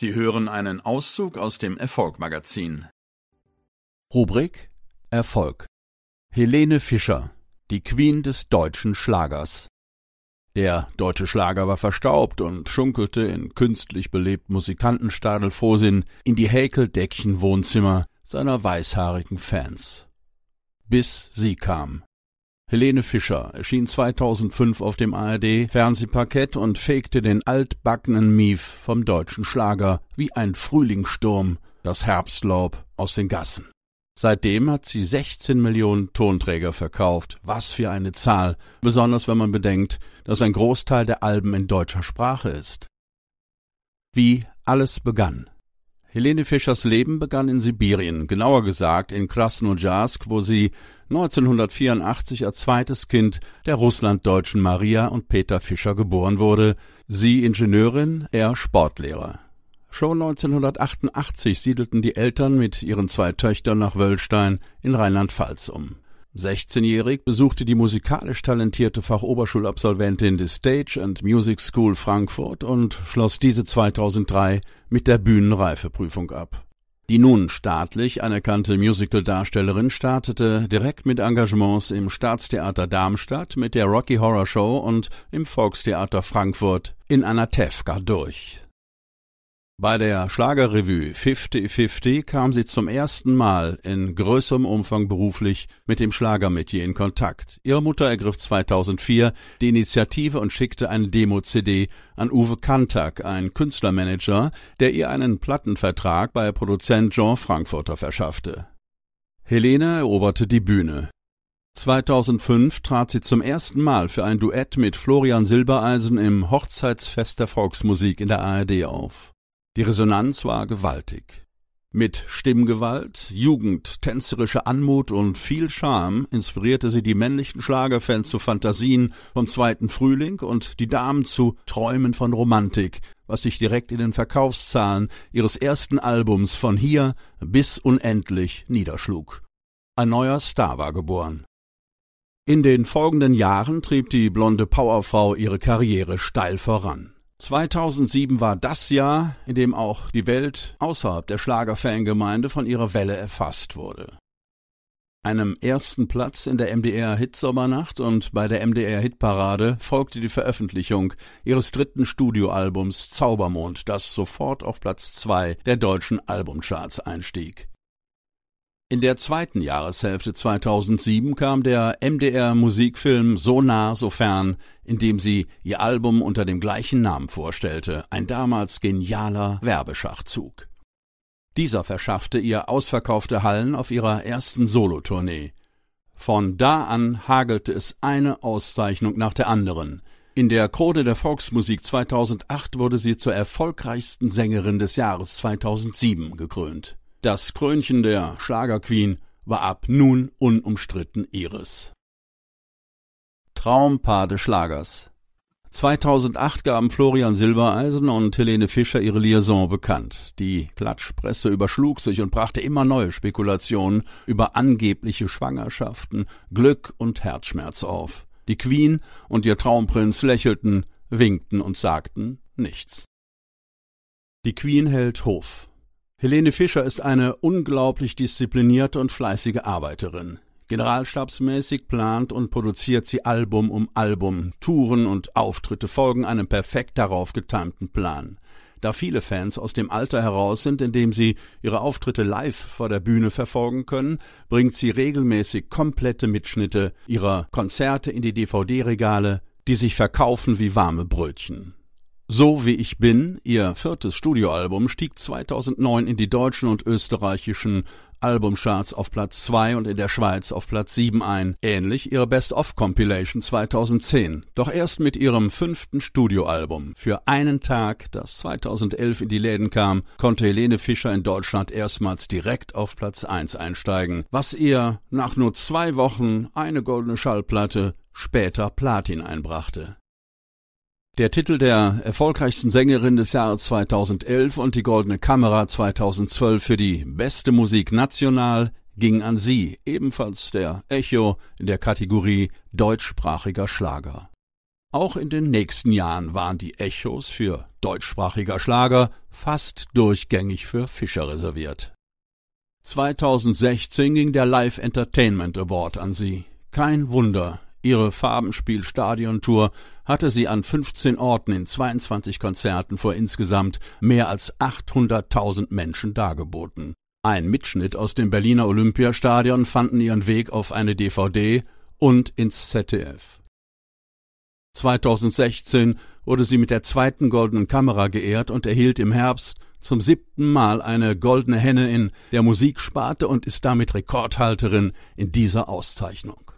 Sie hören einen Auszug aus dem Erfolg-Magazin. Rubrik Erfolg. Helene Fischer, die Queen des deutschen Schlagers. Der deutsche Schlager war verstaubt und schunkelte in künstlich belebtem Musikantenstadelfrohsinn in die Häkeldeckchen-Wohnzimmer seiner weißhaarigen Fans. Bis sie kam. Helene Fischer erschien 2005 auf dem ARD-Fernsehparkett und fegte den altbackenen Mief vom deutschen Schlager wie ein Frühlingssturm das Herbstlaub aus den Gassen. Seitdem hat sie 16 Millionen Tonträger verkauft. Was für eine Zahl, besonders wenn man bedenkt, dass ein Großteil der Alben in deutscher Sprache ist. Wie alles begann. Helene Fischers Leben begann in Sibirien, genauer gesagt in Krasnojarsk, wo sie 1984 als zweites Kind der russlanddeutschen Maria und Peter Fischer geboren wurde, sie Ingenieurin, er Sportlehrer. Schon 1988 siedelten die Eltern mit ihren zwei Töchtern nach Wöllstein in Rheinland-Pfalz um. 16-jährig besuchte die musikalisch talentierte Fachoberschulabsolventin des Stage and Music School Frankfurt und schloss diese 2003 mit der Bühnenreifeprüfung ab. Die nun staatlich anerkannte Musicaldarstellerin startete direkt mit Engagements im Staatstheater Darmstadt, mit der Rocky Horror Show und im Volkstheater Frankfurt in Anatevka durch. Bei der Schlagerrevue 50-50 kam sie zum ersten Mal in größerem Umfang beruflich mit dem Schlagermetier in Kontakt. Ihre Mutter ergriff 2004 die Initiative und schickte eine Demo-CD an Uwe Kantak, ein Künstlermanager, der ihr einen Plattenvertrag bei Produzent Jean Frankfurter verschaffte. Helene eroberte die Bühne. 2005 trat sie zum ersten Mal für ein Duett mit Florian Silbereisen im Hochzeitsfest der Volksmusik in der ARD auf. Die Resonanz war gewaltig. Mit Stimmgewalt, Jugend, tänzerischer Anmut und viel Charme inspirierte sie die männlichen Schlagerfans zu Fantasien vom zweiten Frühling und die Damen zu Träumen von Romantik, was sich direkt in den Verkaufszahlen ihres ersten Albums von hier bis unendlich niederschlug. Ein neuer Star war geboren. In den folgenden Jahren trieb die blonde Powerfrau ihre Karriere steil voran. 2007 war das Jahr, in dem auch die Welt außerhalb der Schlagerfangemeinde von ihrer Welle erfasst wurde. Einem ersten Platz in der MDR Hitsommernacht und bei der MDR Hitparade folgte die Veröffentlichung ihres dritten Studioalbums Zaubermond, das sofort auf Platz zwei der deutschen Albumcharts einstieg. In der zweiten Jahreshälfte 2007 kam der MDR Musikfilm So nah, so fern, in dem sie ihr Album unter dem gleichen Namen vorstellte, ein damals genialer Werbeschachzug. Dieser verschaffte ihr ausverkaufte Hallen auf ihrer ersten Solotournee. Von da an hagelte es eine Auszeichnung nach der anderen. In der Krone der Volksmusik 2008 wurde sie zur erfolgreichsten Sängerin des Jahres 2007 gekrönt. Das Krönchen der Schlagerqueen war ab nun unumstritten ihres. Traumpaar des Schlagers 2008 gaben Florian Silbereisen und Helene Fischer ihre Liaison bekannt. Die Klatschpresse überschlug sich und brachte immer neue Spekulationen über angebliche Schwangerschaften, Glück und Herzschmerz auf. Die Queen und ihr Traumprinz lächelten, winkten und sagten nichts. Die Queen hält Hof. Helene Fischer ist eine unglaublich disziplinierte und fleißige Arbeiterin. Generalstabsmäßig plant und produziert sie Album um Album. Touren und Auftritte folgen einem perfekt darauf getimten Plan. Da viele Fans aus dem Alter heraus sind, in dem sie ihre Auftritte live vor der Bühne verfolgen können, bringt sie regelmäßig komplette Mitschnitte ihrer Konzerte in die DVD-Regale, die sich verkaufen wie warme Brötchen. So wie ich bin, ihr viertes Studioalbum, stieg 2009 in die deutschen und österreichischen Albumcharts auf Platz 2 und in der Schweiz auf Platz 7 ein, ähnlich ihre Best-of-Compilation 2010. Doch erst mit ihrem fünften Studioalbum für einen Tag, das 2011 in die Läden kam, konnte Helene Fischer in Deutschland erstmals direkt auf Platz 1 einsteigen, was ihr nach nur zwei Wochen eine goldene Schallplatte später Platin einbrachte. Der Titel der erfolgreichsten Sängerin des Jahres 2011 und die Goldene Kamera 2012 für die beste Musik national ging an sie, ebenfalls der Echo in der Kategorie deutschsprachiger Schlager. Auch in den nächsten Jahren waren die Echos für deutschsprachiger Schlager fast durchgängig für Fischer reserviert. 2016 ging der Live Entertainment Award an sie. Kein Wunder, ihre Farbenspiel-Stadiontour hatte sie an 15 Orten in 22 Konzerten vor insgesamt mehr als 800.000 Menschen dargeboten. Ein Mitschnitt aus dem Berliner Olympiastadion fanden ihren Weg auf eine DVD und ins ZDF. 2016 wurde sie mit der zweiten goldenen Kamera geehrt und erhielt im Herbst zum siebten Mal eine goldene Henne in der Musiksparte und ist damit Rekordhalterin in dieser Auszeichnung.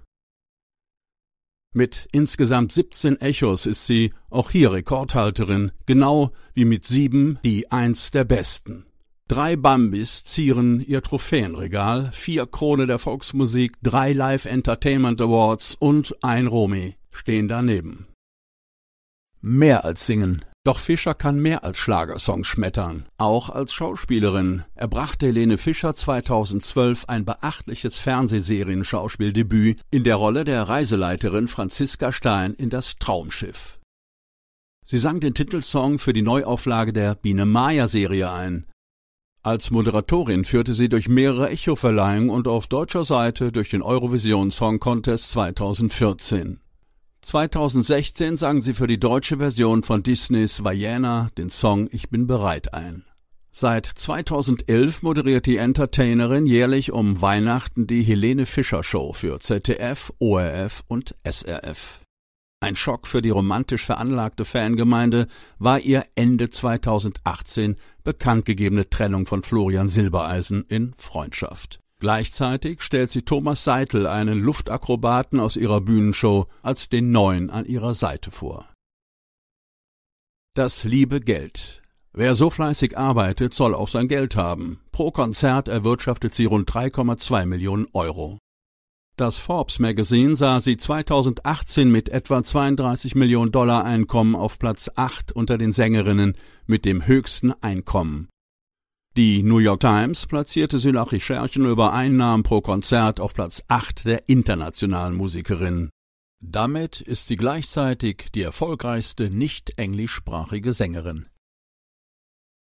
Mit insgesamt 17 Echos ist sie auch hier Rekordhalterin, genau wie mit sieben die eins der besten. Drei Bambis zieren ihr Trophäenregal, vier Krone der Volksmusik, drei Live Entertainment Awards und ein Romy stehen daneben. Mehr als singen. Doch Fischer kann mehr als Schlagersongs schmettern, auch als Schauspielerin. erbrachte Helene Fischer 2012 ein beachtliches Fernsehserien-Schauspieldebüt in der Rolle der Reiseleiterin Franziska Stein in das Traumschiff. Sie sang den Titelsong für die Neuauflage der Biene Maya Serie ein. Als Moderatorin führte sie durch mehrere Echo-Verleihungen und auf deutscher Seite durch den Eurovision Song Contest 2014. 2016 sang sie für die deutsche Version von Disneys Vaiana den Song Ich bin bereit ein. Seit 2011 moderiert die Entertainerin jährlich um Weihnachten die Helene Fischer Show für ZDF, ORF und SRF. Ein Schock für die romantisch veranlagte Fangemeinde war ihr Ende 2018 bekanntgegebene Trennung von Florian Silbereisen in Freundschaft. Gleichzeitig stellt sie Thomas Seitel, einen Luftakrobaten aus ihrer Bühnenshow, als den Neuen an ihrer Seite vor. Das liebe Geld. Wer so fleißig arbeitet, soll auch sein Geld haben. Pro Konzert erwirtschaftet sie rund 3,2 Millionen Euro. Das Forbes Magazine sah sie 2018 mit etwa 32 Millionen Dollar Einkommen auf Platz 8 unter den Sängerinnen mit dem höchsten Einkommen. Die New York Times platzierte sie nach Recherchen über Einnahmen pro Konzert auf Platz 8 der internationalen Musikerin. Damit ist sie gleichzeitig die erfolgreichste nicht englischsprachige Sängerin